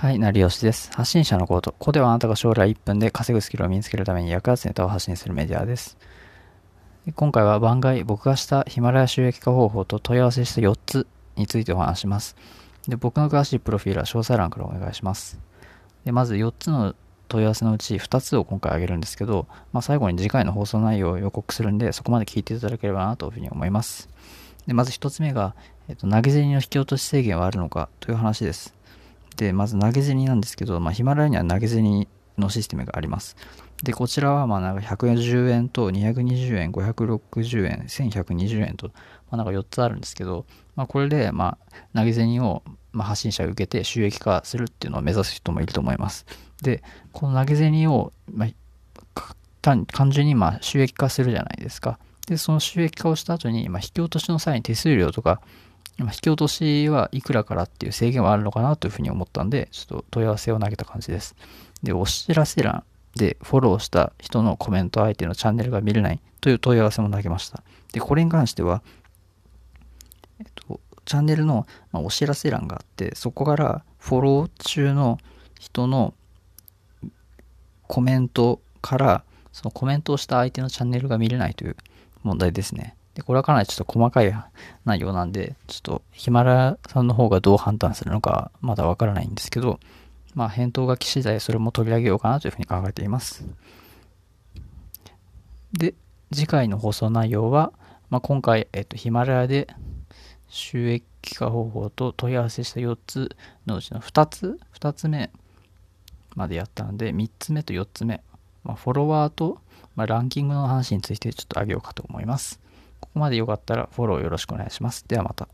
はい、成吉です。発信者のコード。ここではあなたが将来1分で稼ぐスキルを身につけるために役立つネタを発信するメディアです。今回は番外、僕がしたヒマラヤ収益化方法と問い合わせした4つについてお話します。で僕の詳しいプロフィールは詳細欄からお願いします。でまず4つの問い合わせのうち2つを今回挙げるんですけど、まあ、最後に次回の放送内容を予告するんで、そこまで聞いていただければなというふうに思います。でまず1つ目が、えっと、投げ銭の引き落とし制限はあるのかという話です。で、まず投げ銭なんですけど、まあ、ヒマラヤには投げ銭のシステムがあります。で、こちらはまあなんか110円と220円、560円、1120円と、まあ、なんか4つあるんですけど、まあ、これでまあ投げ銭をま発信者が受けて収益化するっていうのを目指す人もいると思います。で、この投げ銭を、まあ、単純にま収益化するじゃないですか。で、その収益化をした後に、ま引き落としの際に手数料とか、引き落としはいくらからっていう制限はあるのかなというふうに思ったんで、ちょっと問い合わせを投げた感じです。で、お知らせ欄でフォローした人のコメント相手のチャンネルが見れないという問い合わせも投げました。で、これに関しては、えっと、チャンネルの、お知らせ欄があって、そこからフォロー中の人のコメントから、そのコメントをした相手のチャンネルが見れないという問題ですね。で、これはかなりちょっと細かい内容なんで、ちょっとヒマラヤさんの方がどう判断するのかまだわからないんですけど、まあ返答が来次第それも取り上げようかなというふうに考えています。で、次回の放送内容は、まあ、今回、えっと、ヒマラヤで収益化方法と問い合わせした4つのうちの2つ、2つ目までやったので、3つ目と4つ目、まあ、フォロワーと、まあ、ランキングの話についてちょっとあげようかと思います。ここまでよかったらフォローよろしくお願いします。ではまた。